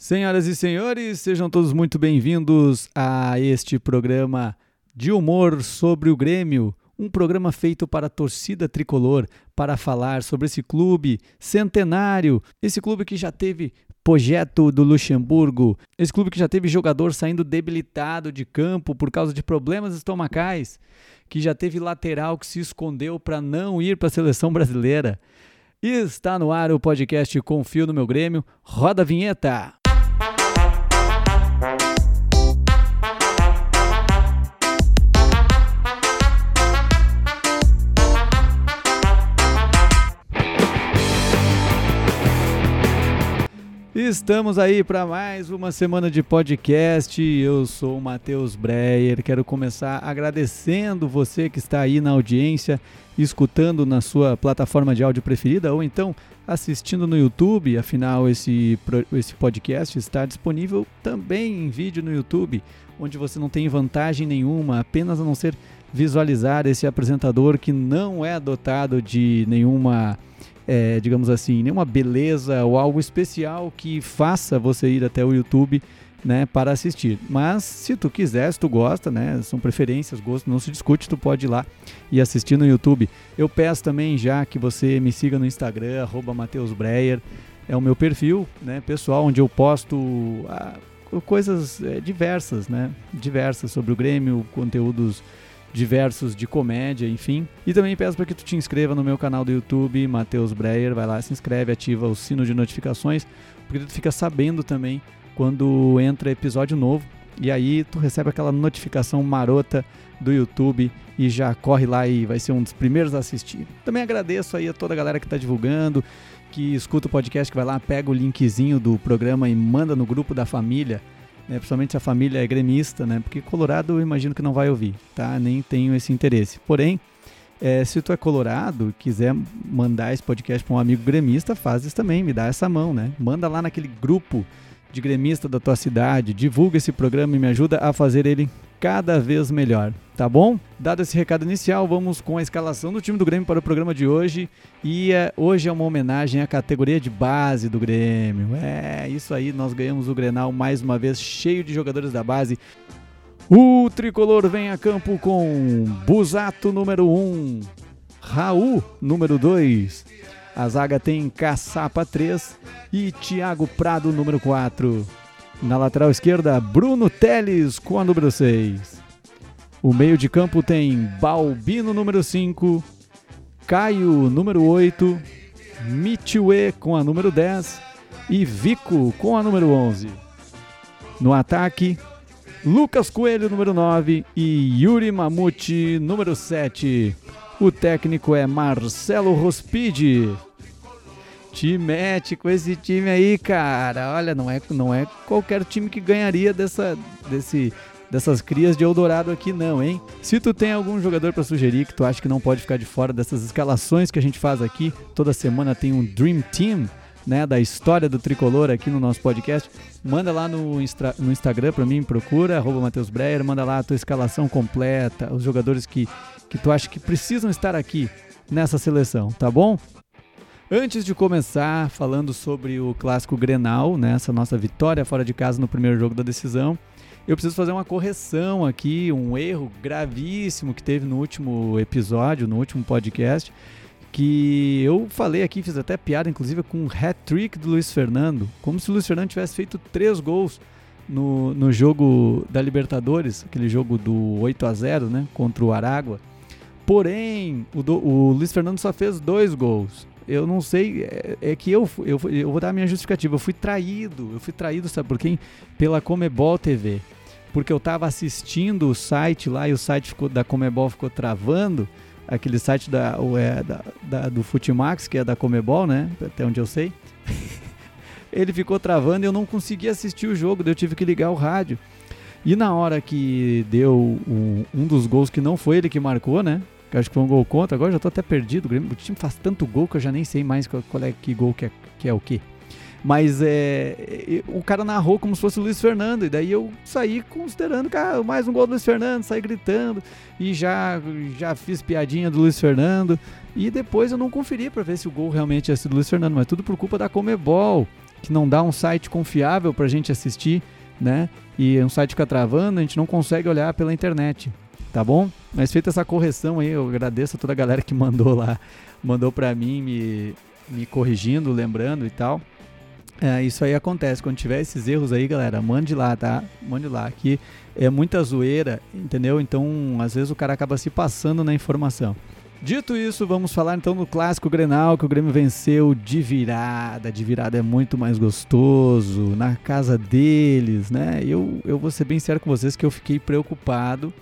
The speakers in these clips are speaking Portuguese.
Senhoras e senhores, sejam todos muito bem-vindos a este programa de humor sobre o Grêmio, um programa feito para a torcida tricolor, para falar sobre esse clube centenário, esse clube que já teve projeto do Luxemburgo, esse clube que já teve jogador saindo debilitado de campo por causa de problemas estomacais, que já teve lateral que se escondeu para não ir para a seleção brasileira. E está no ar o podcast Confio no meu Grêmio. Roda a vinheta! Estamos aí para mais uma semana de podcast. Eu sou o Matheus Breyer. Quero começar agradecendo você que está aí na audiência, escutando na sua plataforma de áudio preferida ou então assistindo no YouTube. Afinal, esse, esse podcast está disponível também em vídeo no YouTube, onde você não tem vantagem nenhuma, apenas a não ser visualizar esse apresentador que não é dotado de nenhuma é, digamos assim, nenhuma beleza ou algo especial que faça você ir até o YouTube né, para assistir. Mas se tu quiser, se tu gosta, né, são preferências, gosto, não se discute, tu pode ir lá e assistir no YouTube. Eu peço também já que você me siga no Instagram, arroba é o meu perfil né, pessoal, onde eu posto ah, coisas é, diversas, né, diversas sobre o Grêmio, conteúdos diversos de comédia, enfim. E também peço para que tu te inscreva no meu canal do YouTube, Matheus Breyer, vai lá, se inscreve, ativa o sino de notificações, porque tu fica sabendo também quando entra episódio novo. E aí tu recebe aquela notificação marota do YouTube e já corre lá e vai ser um dos primeiros a assistir. Também agradeço aí a toda a galera que está divulgando, que escuta o podcast, que vai lá, pega o linkzinho do programa e manda no grupo da família né, principalmente se a família é gremista, né, porque Colorado eu imagino que não vai ouvir, tá? Nem tenho esse interesse. Porém, é, se tu é colorado, quiser mandar esse podcast para um amigo gremista, faz isso também, me dá essa mão, né? Manda lá naquele grupo de gremista da tua cidade, divulga esse programa e me ajuda a fazer ele cada vez melhor, tá bom? Dado esse recado inicial, vamos com a escalação do time do Grêmio para o programa de hoje. E é, hoje é uma homenagem à categoria de base do Grêmio. É, isso aí, nós ganhamos o Grenal mais uma vez, cheio de jogadores da base. O tricolor vem a campo com Busato número 1, um, Raul número 2. A zaga tem Caçapa 3 e Thiago Prado número 4. Na lateral esquerda, Bruno Teles com a número 6. O meio de campo tem Balbino, número 5, Caio, número 8, Michue com a número 10 e Vico com a número 11. No ataque, Lucas Coelho, número 9 e Yuri Mamute, número 7. O técnico é Marcelo Rospide com esse time aí, cara. Olha, não é, não é qualquer time que ganharia dessa, desse, dessas crias de Eldorado aqui não, hein? Se tu tem algum jogador para sugerir que tu acha que não pode ficar de fora dessas escalações que a gente faz aqui, toda semana tem um Dream Team, né, da história do tricolor aqui no nosso podcast, manda lá no, no Instagram para mim, procura, arroba Matheus Breyer, manda lá a tua escalação completa, os jogadores que, que tu acha que precisam estar aqui nessa seleção, tá bom? Antes de começar falando sobre o clássico Grenal, né, essa nossa vitória fora de casa no primeiro jogo da decisão, eu preciso fazer uma correção aqui, um erro gravíssimo que teve no último episódio, no último podcast, que eu falei aqui, fiz até piada, inclusive, com o hat-trick do Luiz Fernando, como se o Luiz Fernando tivesse feito três gols no, no jogo da Libertadores, aquele jogo do 8 a 0 né, contra o Aragua. Porém, o, do, o Luiz Fernando só fez dois gols eu não sei, é, é, que eu, eu, eu vou dar a minha justificativa. Eu fui traído, eu fui traído, sabe por quem? Pela Comebol TV. Porque eu estava assistindo o site lá e o site ficou, da Comebol ficou travando, aquele site da, é, da, da, do Futimax, que é da Comebol, né? Até onde eu sei. Ele ficou travando e eu não conseguia assistir o jogo, daí eu tive que ligar o rádio. E na hora que deu um, um dos gols que não foi ele que marcou, né? Que acho que foi um gol contra. Agora já tô até perdido. O time faz tanto gol que eu já nem sei mais qual, qual é que gol que é, que é o quê. Mas é, o cara narrou como se fosse o Luiz Fernando, e daí eu saí considerando, cara, mais um gol do Luiz Fernando, saí gritando, e já, já fiz piadinha do Luiz Fernando, e depois eu não conferi para ver se o gol realmente tinha sido do Luiz Fernando, mas tudo por culpa da Comebol. que não dá um site confiável para a gente assistir, né? E um site fica travando, a gente não consegue olhar pela internet, tá bom? Mas feita essa correção aí, eu agradeço a toda a galera que mandou lá, mandou para mim me, me corrigindo, lembrando e tal. É, isso aí acontece. Quando tiver esses erros aí, galera, mande lá, tá? Mande lá. Aqui é muita zoeira, entendeu? Então, às vezes o cara acaba se passando na informação. Dito isso, vamos falar então do clássico Grenal, que o Grêmio venceu de virada. De virada é muito mais gostoso, na casa deles, né? Eu, eu vou ser bem sério com vocês que eu fiquei preocupado.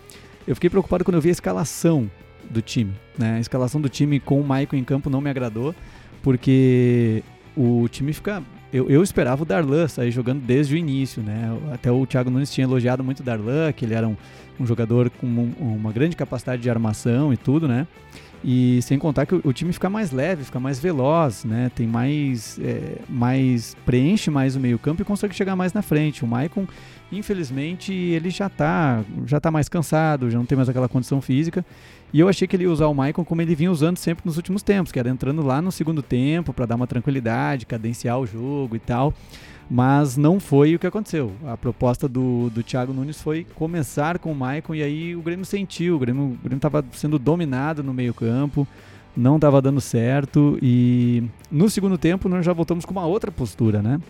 Eu fiquei preocupado quando eu vi a escalação do time, né? A escalação do time com o Maicon em campo não me agradou, porque o time fica eu, eu, esperava o Darlan sair jogando desde o início, né? Até o Thiago Nunes tinha elogiado muito o Darlan, que ele era um, um jogador com um, uma grande capacidade de armação e tudo, né? E sem contar que o, o time fica mais leve, fica mais veloz, né? Tem mais, é, mais preenche mais o meio campo e consegue chegar mais na frente. O Maicon, infelizmente, ele já tá, já tá mais cansado, já não tem mais aquela condição física. E eu achei que ele ia usar o Maicon como ele vinha usando sempre nos últimos tempos, que era entrando lá no segundo tempo para dar uma tranquilidade, cadenciar o jogo e tal. Mas não foi o que aconteceu. A proposta do, do Thiago Nunes foi começar com o Maicon e aí o Grêmio sentiu. O Grêmio estava sendo dominado no meio-campo, não estava dando certo. E no segundo tempo nós já voltamos com uma outra postura, né?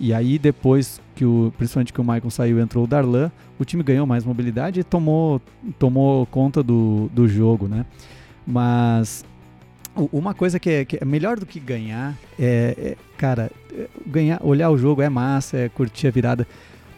E aí depois que o, principalmente que o Maicon saiu entrou o Darlan, o time ganhou mais mobilidade e tomou, tomou conta do, do jogo, né? Mas uma coisa que é, que é, melhor do que ganhar é, é, cara, ganhar, olhar o jogo é massa, é curtir a virada.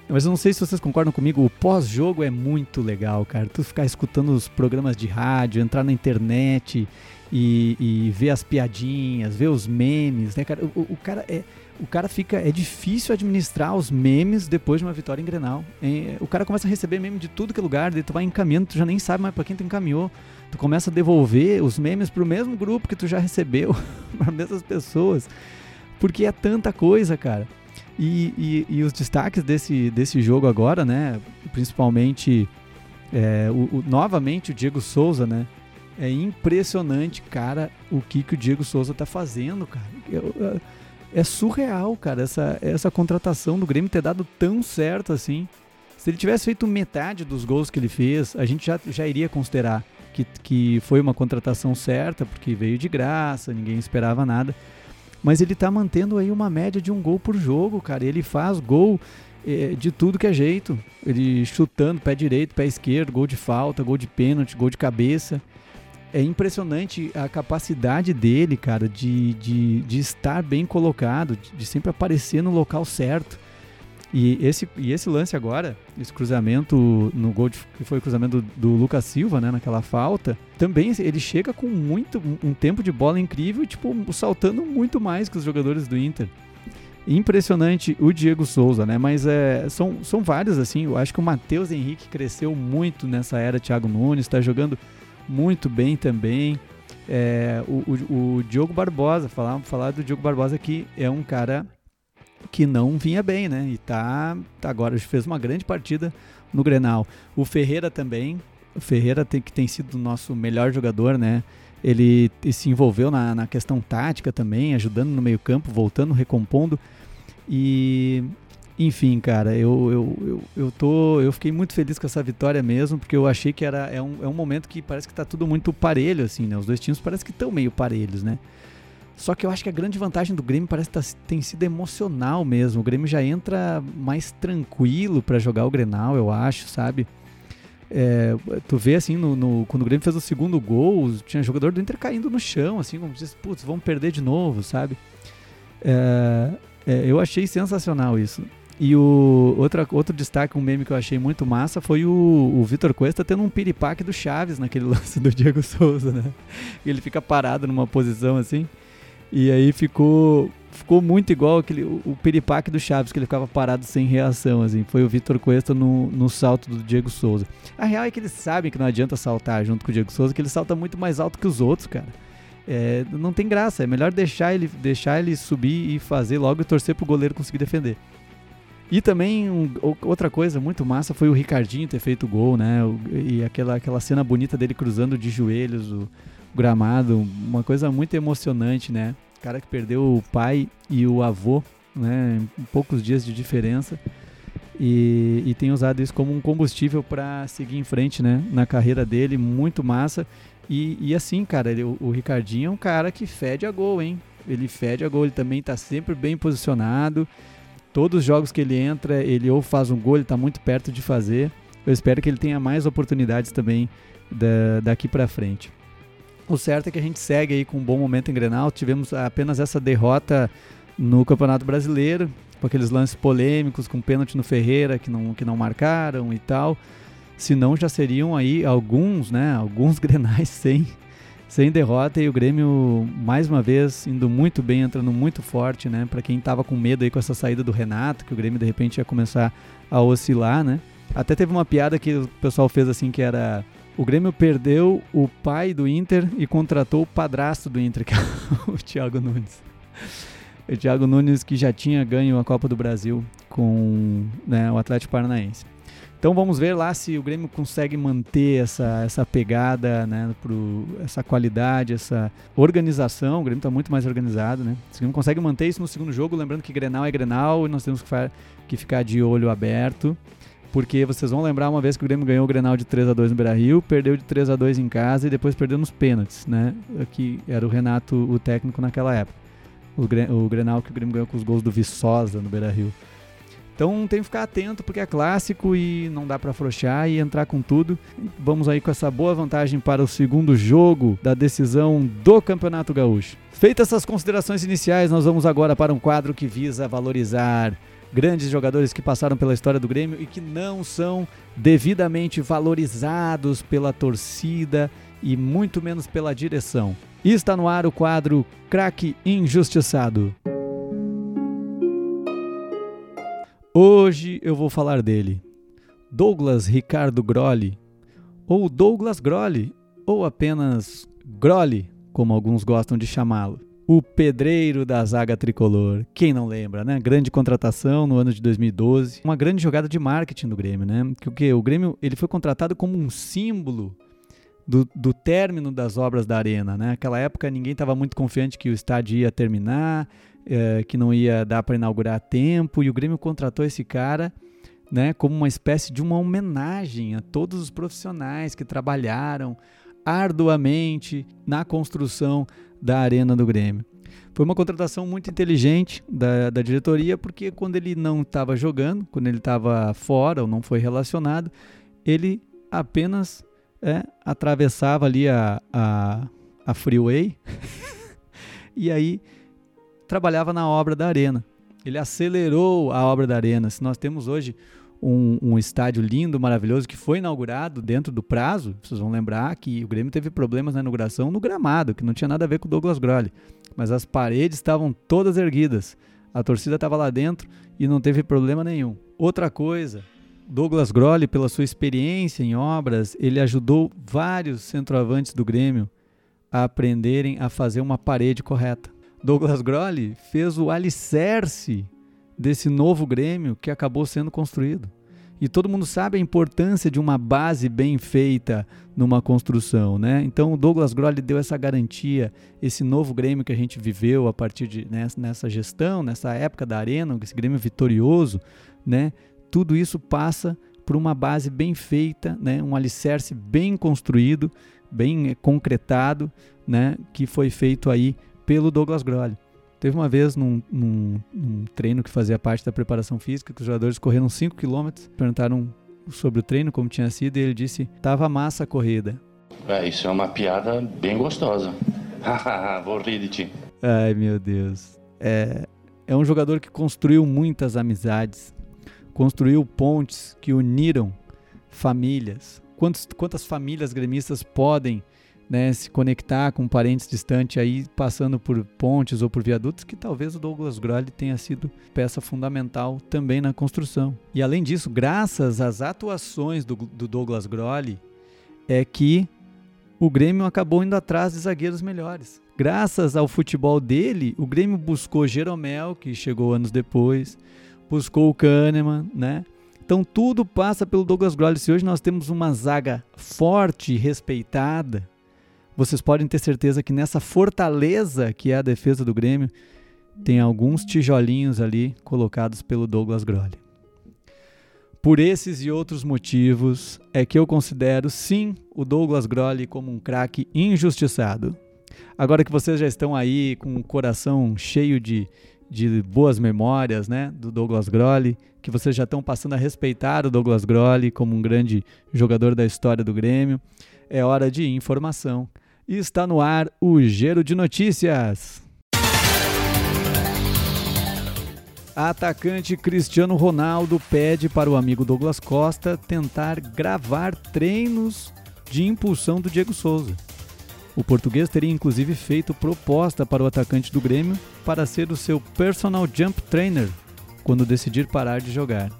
Mas eu não sei se vocês concordam comigo, o pós-jogo é muito legal, cara. Tu ficar escutando os programas de rádio, entrar na internet e, e ver as piadinhas, ver os memes, né, cara? O, o cara é o cara fica. É difícil administrar os memes depois de uma vitória em Grenal. É, o cara começa a receber meme de tudo que é lugar, daí tu vai encaminhando, tu já nem sabe mais para quem tu encaminhou. Tu começa a devolver os memes pro mesmo grupo que tu já recebeu, para mesmas pessoas. Porque é tanta coisa, cara. E, e, e, os destaques desse, desse jogo agora, né? Principalmente, é, o, o, novamente o Diego Souza, né? É impressionante, cara, o que, que o Diego Souza tá fazendo, cara. Eu, eu, é surreal, cara, essa, essa contratação do Grêmio ter dado tão certo assim. Se ele tivesse feito metade dos gols que ele fez, a gente já, já iria considerar que, que foi uma contratação certa, porque veio de graça, ninguém esperava nada. Mas ele tá mantendo aí uma média de um gol por jogo, cara. Ele faz gol é, de tudo que é jeito. Ele chutando, pé direito, pé esquerdo, gol de falta, gol de pênalti, gol de cabeça é impressionante a capacidade dele, cara, de, de, de estar bem colocado, de, de sempre aparecer no local certo. E esse, e esse lance agora, esse cruzamento no gol de, que foi o cruzamento do, do, Lucas Silva, né, naquela falta, também ele chega com muito um tempo de bola incrível, tipo, saltando muito mais que os jogadores do Inter. Impressionante o Diego Souza, né? Mas é, são, são vários, assim. Eu acho que o Matheus Henrique cresceu muito nessa era Thiago Nunes, está jogando muito bem também. É, o, o, o, Diogo Barbosa, falar, falar do Diogo Barbosa que é um cara que não vinha bem, né? E tá, tá agora fez uma grande partida no Grenal. O Ferreira também, o Ferreira tem, que tem sido o nosso melhor jogador, né? Ele se envolveu na, na questão tática também, ajudando no meio campo, voltando, recompondo. E enfim, cara, eu, eu, eu, eu, tô, eu fiquei muito feliz com essa vitória mesmo, porque eu achei que era, é, um, é um momento que parece que tá tudo muito parelho, assim, né? Os dois times parece que estão meio parelhos, né? Só que eu acho que a grande vantagem do Grêmio parece que tá, tem sido emocional mesmo. O Grêmio já entra mais tranquilo para jogar o Grenal, eu acho, sabe? É, tu vê assim, no, no, quando o Grêmio fez o segundo gol, tinha jogador do Inter caindo no chão, assim, como diz, putz, vamos perder de novo, sabe? É, é, eu achei sensacional isso. E o outra, outro destaque, um meme que eu achei muito massa foi o, o Vitor Cuesta tendo um piripaque do Chaves naquele lance do Diego Souza, né? Ele fica parado numa posição assim. E aí ficou ficou muito igual aquele o, o piripaque do Chaves, que ele ficava parado sem reação, assim. Foi o Vitor Cuesta no, no salto do Diego Souza. A real é que eles sabem que não adianta saltar junto com o Diego Souza, que ele salta muito mais alto que os outros, cara. É, não tem graça, é melhor deixar ele, deixar ele subir e fazer logo e torcer pro goleiro conseguir defender. E também um, outra coisa muito massa foi o Ricardinho ter feito o gol, né? E aquela, aquela cena bonita dele cruzando de joelhos o, gramado, uma coisa muito emocionante, né? O cara que perdeu o pai e o avô né, em poucos dias de diferença. E, e tem usado isso como um combustível para seguir em frente né, na carreira dele, muito massa. E, e assim, cara, ele, o, o, Ricardinho é um cara que fede a gol, hein? Ele fede a gol, ele também está sempre bem posicionado. Todos os jogos que ele entra, ele ou faz um gol, ele está muito perto de fazer. Eu espero que ele tenha mais oportunidades também da, daqui para frente. O certo é que a gente segue aí com um bom momento em Grenal. Tivemos apenas essa derrota no Campeonato Brasileiro, com aqueles lances polêmicos, com pênalti no Ferreira que não, que não marcaram e tal. Senão já seriam aí alguns, né, alguns grenais sem, sem derrota e o Grêmio mais uma vez indo muito bem, entrando muito forte, né, para quem estava com medo aí com essa saída do Renato, que o Grêmio de repente ia começar a oscilar, né? Até teve uma piada que o pessoal fez assim que era o Grêmio perdeu o pai do Inter e contratou o padrasto do Inter, que é o Thiago Nunes. O Thiago Nunes que já tinha ganho a Copa do Brasil com né, o Atlético Paranaense. Então vamos ver lá se o Grêmio consegue manter essa, essa pegada, né, pro, essa qualidade, essa organização. O Grêmio está muito mais organizado, né? Se o Grêmio consegue manter isso no segundo jogo, lembrando que Grenal é Grenal e nós temos que, que ficar de olho aberto porque vocês vão lembrar uma vez que o Grêmio ganhou o Grenal de 3 a 2 no Beira-Rio, perdeu de 3 a 2 em casa e depois perdeu nos pênaltis, né? Que era o Renato o técnico naquela época. O, Grenal que o Grêmio ganhou com os gols do Viçosa no Beira-Rio. Então tem que ficar atento porque é clássico e não dá para afrouxar e entrar com tudo. Vamos aí com essa boa vantagem para o segundo jogo da decisão do Campeonato Gaúcho. Feitas essas considerações iniciais, nós vamos agora para um quadro que visa valorizar grandes jogadores que passaram pela história do Grêmio e que não são devidamente valorizados pela torcida e muito menos pela direção. E está no ar o quadro Craque Injustiçado. Hoje eu vou falar dele. Douglas Ricardo Grolli, ou Douglas Grolli, ou apenas Grolli, como alguns gostam de chamá-lo o pedreiro da zaga tricolor. Quem não lembra, né? Grande contratação no ano de 2012, uma grande jogada de marketing do Grêmio, né? Que o que o Grêmio ele foi contratado como um símbolo do, do término das obras da arena, né? Naquela época ninguém estava muito confiante que o estádio ia terminar, é, que não ia dar para inaugurar a tempo e o Grêmio contratou esse cara. Né, como uma espécie de uma homenagem a todos os profissionais que trabalharam arduamente na construção da Arena do Grêmio. Foi uma contratação muito inteligente da, da diretoria, porque quando ele não estava jogando, quando ele estava fora ou não foi relacionado, ele apenas é, atravessava ali a, a, a freeway e aí trabalhava na obra da arena. Ele acelerou a obra da arena. Se nós temos hoje um, um, estádio lindo, maravilhoso, que foi inaugurado dentro do prazo. Vocês vão lembrar que o Grêmio teve problemas na inauguração no gramado, que não tinha nada a ver com o Douglas Grolli. Mas as paredes estavam todas erguidas. A torcida estava lá dentro e não teve problema nenhum. Outra coisa, Douglas Grolli, pela sua experiência em obras, ele ajudou vários centroavantes do Grêmio a aprenderem a fazer uma parede correta. Douglas Grolli fez o alicerce desse novo Grêmio que acabou sendo construído. E todo mundo sabe a importância de uma base bem feita numa construção, né? Então o Douglas Grolli deu essa garantia, esse novo Grêmio que a gente viveu a partir de nessa, nessa gestão, nessa época da Arena, esse Grêmio vitorioso, né? Tudo isso passa por uma base bem feita, né? Um alicerce bem construído, bem concretado, né? Que foi feito aí pelo Douglas Grolli. Teve uma vez num, num, num, treino que fazia parte da preparação física, que os jogadores correram 5 km, perguntaram sobre o treino, como tinha sido, e ele disse: tava massa a corrida. É, isso é uma piada bem gostosa. Vou rir de ti. Ai, meu Deus. É, é um jogador que construiu muitas amizades, construiu pontes que uniram famílias. Quantos, quantas famílias gremistas podem né, se conectar com parentes distantes aí passando por pontes ou por viadutos, que talvez o Douglas Grolli tenha sido peça fundamental também na construção. E além disso, graças às atuações do, do Douglas Grolli, é que o Grêmio acabou indo atrás de zagueiros melhores. Graças ao futebol dele, o Grêmio buscou Jeromel, que chegou anos depois, buscou o Kahneman, né? Então tudo passa pelo Douglas Grolli. Se hoje nós temos uma zaga forte, respeitada, vocês podem ter certeza que nessa fortaleza que é a defesa do Grêmio, tem alguns tijolinhos ali colocados pelo Douglas Grolli. Por esses e outros motivos é que eu considero sim o Douglas Grolli como um craque injustiçado. Agora que vocês já estão aí com o coração cheio de, de boas memórias, né, do Douglas Grolli, que vocês já estão passando a respeitar o Douglas Grolli como um grande jogador da história do Grêmio, é hora de informação. Está no ar o Giro de Notícias. Atacante Cristiano Ronaldo pede para o amigo Douglas Costa tentar gravar treinos de impulsão do Diego Souza. O português teria inclusive feito proposta para o atacante do Grêmio para ser o seu personal jump trainer quando decidir parar de jogar.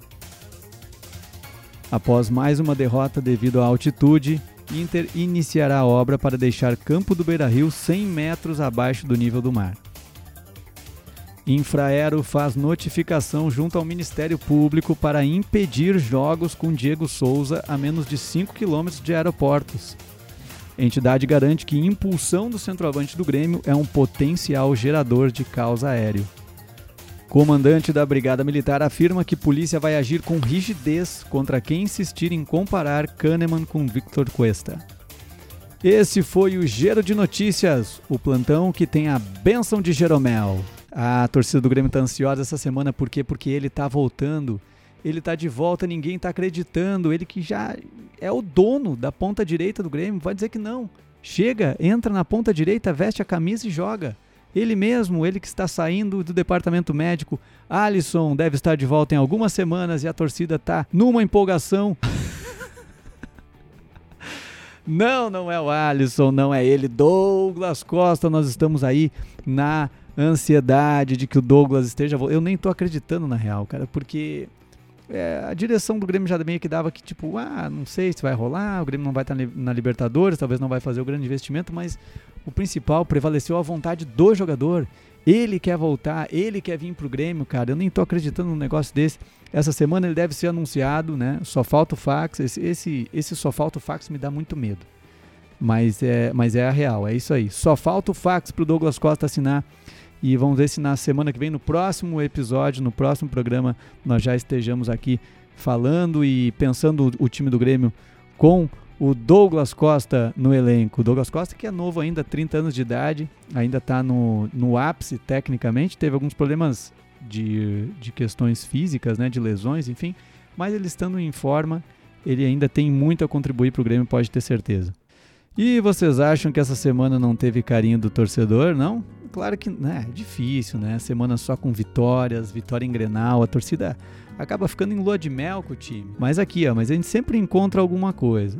Após mais uma derrota devido à altitude, Inter iniciará a obra para deixar Campo do Beira-Rio 100 metros abaixo do nível do mar. Infraero faz notificação junto ao Ministério Público para impedir jogos com Diego Souza a menos de 5 quilômetros de aeroportos. Entidade garante que impulsão do centroavante do Grêmio é um potencial gerador de caos aéreo. Comandante da Brigada Militar afirma que polícia vai agir com rigidez contra quem insistir em comparar Kahneman com Victor Cuesta. Esse foi o Gero de Notícias, o plantão que tem a benção de Jeromel. A torcida do Grêmio está ansiosa essa semana, por quê? Porque ele está voltando, ele está de volta, ninguém está acreditando, ele que já é o dono da ponta direita do Grêmio, vai dizer que não. Chega, entra na ponta direita, veste a camisa e joga. Ele mesmo, ele que está saindo do departamento médico, Alisson deve estar de volta em algumas semanas e a torcida está numa empolgação. não, não é o Alisson, não é ele, Douglas Costa. Nós estamos aí na ansiedade de que o Douglas esteja. Eu nem tô acreditando na real, cara, porque é, a direção do Grêmio já meio que dava que, tipo, ah, não sei se vai rolar, o Grêmio não vai estar na Libertadores, talvez não vai fazer o grande investimento, mas o principal prevaleceu a vontade do jogador. Ele quer voltar, ele quer vir pro Grêmio, cara. Eu nem tô acreditando num negócio desse. Essa semana ele deve ser anunciado, né? Só falta o fax. Esse, esse, esse só falta o fax me dá muito medo. Mas é, mas é a real, é isso aí. Só falta o fax pro Douglas Costa assinar e vamos ver se na semana que vem, no próximo episódio, no próximo programa, nós já estejamos aqui falando e pensando o time do Grêmio com o Douglas Costa no elenco. O Douglas Costa, que é novo ainda, 30 anos de idade, ainda está no, no ápice tecnicamente, teve alguns problemas de, de questões físicas, né, de lesões, enfim, mas ele estando em forma, ele ainda tem muito a contribuir para o Grêmio, pode ter certeza. E vocês acham que essa semana não teve carinho do torcedor, não? Claro que né, é difícil, né? Semana só com vitórias, vitória em Grenal, a torcida acaba ficando em lua de mel com o time. Mas aqui, ó, mas a gente sempre encontra alguma coisa.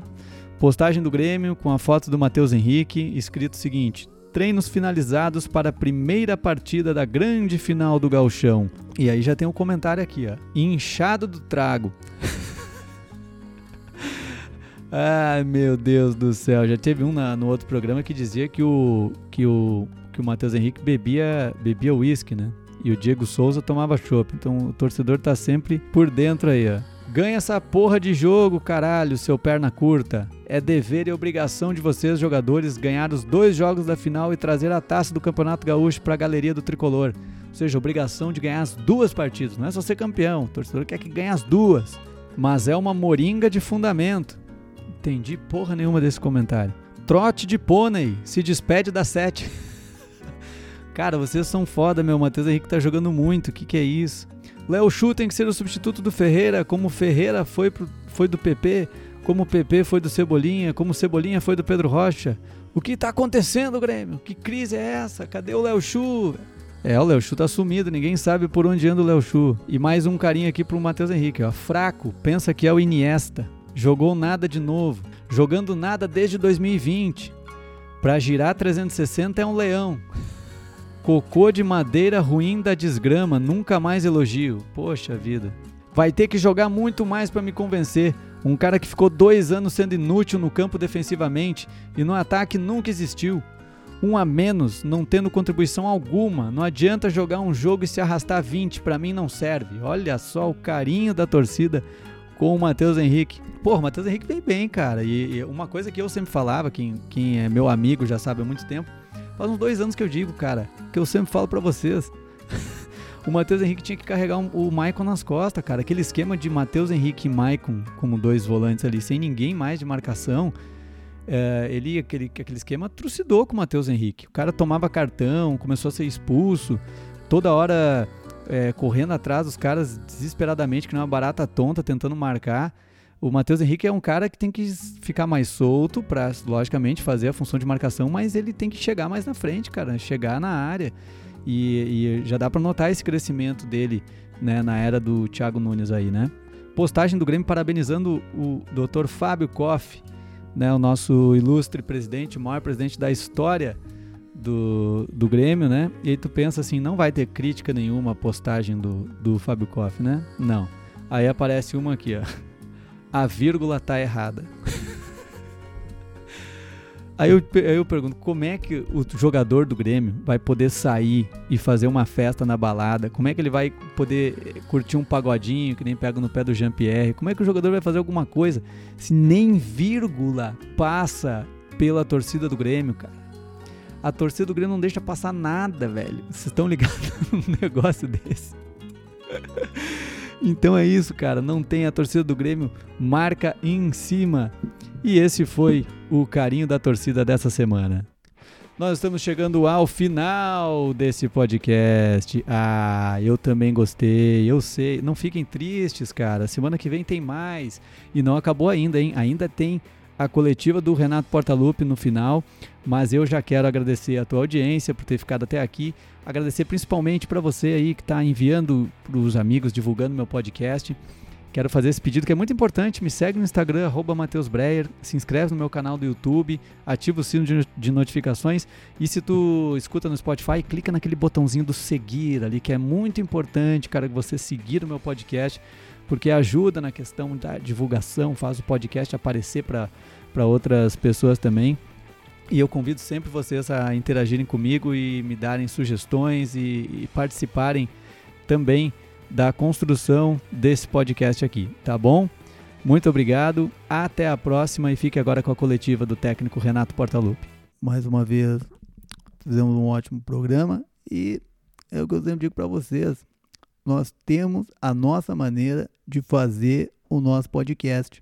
Postagem do Grêmio com a foto do Matheus Henrique, escrito o seguinte: treinos finalizados para a primeira partida da grande final do Galchão. E aí já tem um comentário aqui, ó. Inchado do trago. Ai, meu Deus do céu. Já teve um na, no outro programa que dizia que o que o que o Matheus Henrique bebia bebia uísque, né? E o Diego Souza tomava chopp. Então o torcedor tá sempre por dentro aí, ó. Ganha essa porra de jogo, caralho, seu perna curta. É dever e obrigação de vocês, jogadores, ganhar os dois jogos da final e trazer a taça do Campeonato Gaúcho para a galeria do tricolor. Ou seja, obrigação de ganhar as duas partidas. Não é só ser campeão. O torcedor quer que ganhe as duas. Mas é uma moringa de fundamento entendi porra nenhuma desse comentário. Trote de pônei, se despede da sete. Cara, vocês são foda, meu. Matheus Henrique tá jogando muito. O que, que é isso? Léo Chu tem que ser o substituto do Ferreira, como Ferreira foi, pro, foi do PP, como o PP foi do Cebolinha, como o Cebolinha foi do Pedro Rocha. O que tá acontecendo, Grêmio? Que crise é essa? Cadê o Léo Chu? É, o Léo Chu tá sumido, ninguém sabe por onde anda o Léo Chu. E mais um carinho aqui pro Matheus Henrique, ó. Fraco, pensa que é o Iniesta jogou nada de novo, jogando nada desde 2020. Para girar 360 é um leão. Cocô de madeira ruim da desgrama, nunca mais elogio. Poxa vida. Vai ter que jogar muito mais para me convencer. Um cara que ficou dois anos sendo inútil no campo defensivamente e no ataque nunca existiu. Um a menos, não tendo contribuição alguma. Não adianta jogar um jogo e se arrastar 20, para mim não serve. Olha só o carinho da torcida com o Matheus Henrique. Pô, o Matheus Henrique vem bem, cara. E, e, uma coisa que eu sempre falava, quem, quem é meu amigo já sabe há muito tempo, faz uns dois anos que eu digo, cara, que eu sempre falo para vocês. o Matheus Henrique tinha que carregar um, o Maicon nas costas, cara. Aquele esquema de Matheus Henrique e Maicon como dois volantes ali, sem ninguém mais de marcação. É, ele, aquele, aquele esquema, trucidou com o Matheus Henrique. O cara tomava cartão, começou a ser expulso, toda hora é, correndo atrás dos caras desesperadamente, que não é uma barata tonta, tentando marcar. O Matheus Henrique é um cara que tem que ficar mais solto para, logicamente, fazer a função de marcação, mas ele tem que chegar mais na frente, cara, chegar na área. E, e já dá para notar esse crescimento dele né, na era do Thiago Nunes aí, né? Postagem do Grêmio parabenizando o Dr. Fábio Koff, né, o nosso ilustre presidente, o maior presidente da história do, do Grêmio, né? E aí tu pensa assim, não vai ter crítica nenhuma à postagem do, do Fábio Koff, né? Não. Aí aparece uma aqui, ó. A vírgula tá errada. Aí eu, aí eu pergunto, como é que o jogador do Grêmio vai poder sair e fazer uma festa na balada? Como é que ele vai poder curtir um pagodinho que nem pega no pé do Jean-Pierre? Como é que o jogador vai fazer alguma coisa se nem vírgula passa pela torcida do Grêmio, cara? A torcida do Grêmio não deixa passar nada, velho. Vocês estão ligados num negócio desse? Então é isso, cara. Não tem a torcida do Grêmio, marca em cima. E esse foi o carinho da torcida dessa semana. Nós estamos chegando ao final desse podcast. Ah, eu também gostei, eu sei. Não fiquem tristes, cara. Semana que vem tem mais. E não acabou ainda, hein? Ainda tem a coletiva do Renato Portaluppi no final, mas eu já quero agradecer a tua audiência por ter ficado até aqui, agradecer principalmente para você aí que está enviando para os amigos, divulgando meu podcast. Quero fazer esse pedido que é muito importante. Me segue no Instagram, Matheus Breyer, se inscreve no meu canal do YouTube, ativa o sino de, notificações e se tu escuta no Spotify, clica naquele botãozinho do seguir ali, que é muito importante, cara, você seguir o meu podcast porque ajuda na questão da divulgação, faz o podcast aparecer para outras pessoas também. E eu convido sempre vocês a interagirem comigo e me darem sugestões e, e participarem também da construção desse podcast aqui, tá bom? Muito obrigado, até a próxima e fique agora com a coletiva do técnico Renato Portaluppi. Mais uma vez, fizemos um ótimo programa e é o que eu sempre digo para vocês nós temos a nossa maneira de fazer o nosso podcast.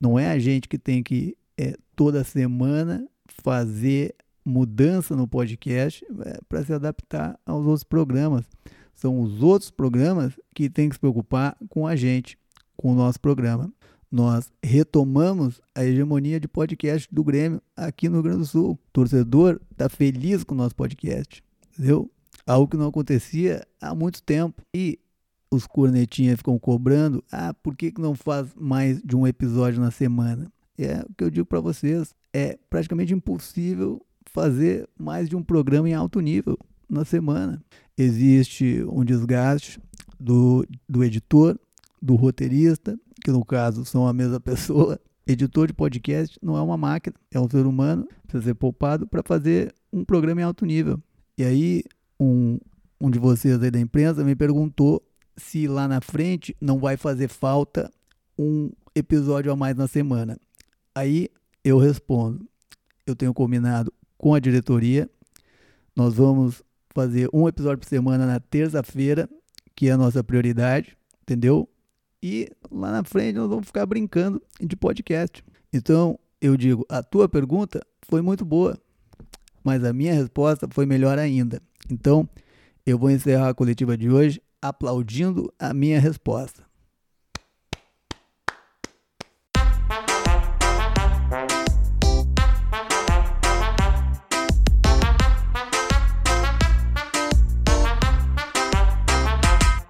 Não é a gente que tem que é, toda semana fazer mudança no podcast é, para se adaptar aos outros programas. São os outros programas que têm que se preocupar com a gente, com o nosso programa. Nós retomamos a hegemonia de podcast do Grêmio aqui no Rio Grande do Sul. O torcedor está feliz com o nosso podcast, entendeu? Algo que não acontecia há muito tempo. E os cornetinhas ficam cobrando, ah, por que, que não faz mais de um episódio na semana? É o que eu digo para vocês, é praticamente impossível fazer mais de um programa em alto nível na semana. Existe um desgaste do, do editor, do roteirista, que no caso são a mesma pessoa. Editor de podcast não é uma máquina, é um ser humano, precisa ser poupado para fazer um programa em alto nível. E aí um, um de vocês aí da imprensa me perguntou se lá na frente não vai fazer falta um episódio a mais na semana. Aí eu respondo: eu tenho combinado com a diretoria, nós vamos fazer um episódio por semana na terça-feira, que é a nossa prioridade, entendeu? E lá na frente nós vamos ficar brincando de podcast. Então eu digo: a tua pergunta foi muito boa, mas a minha resposta foi melhor ainda. Então, eu vou encerrar a coletiva de hoje aplaudindo a minha resposta.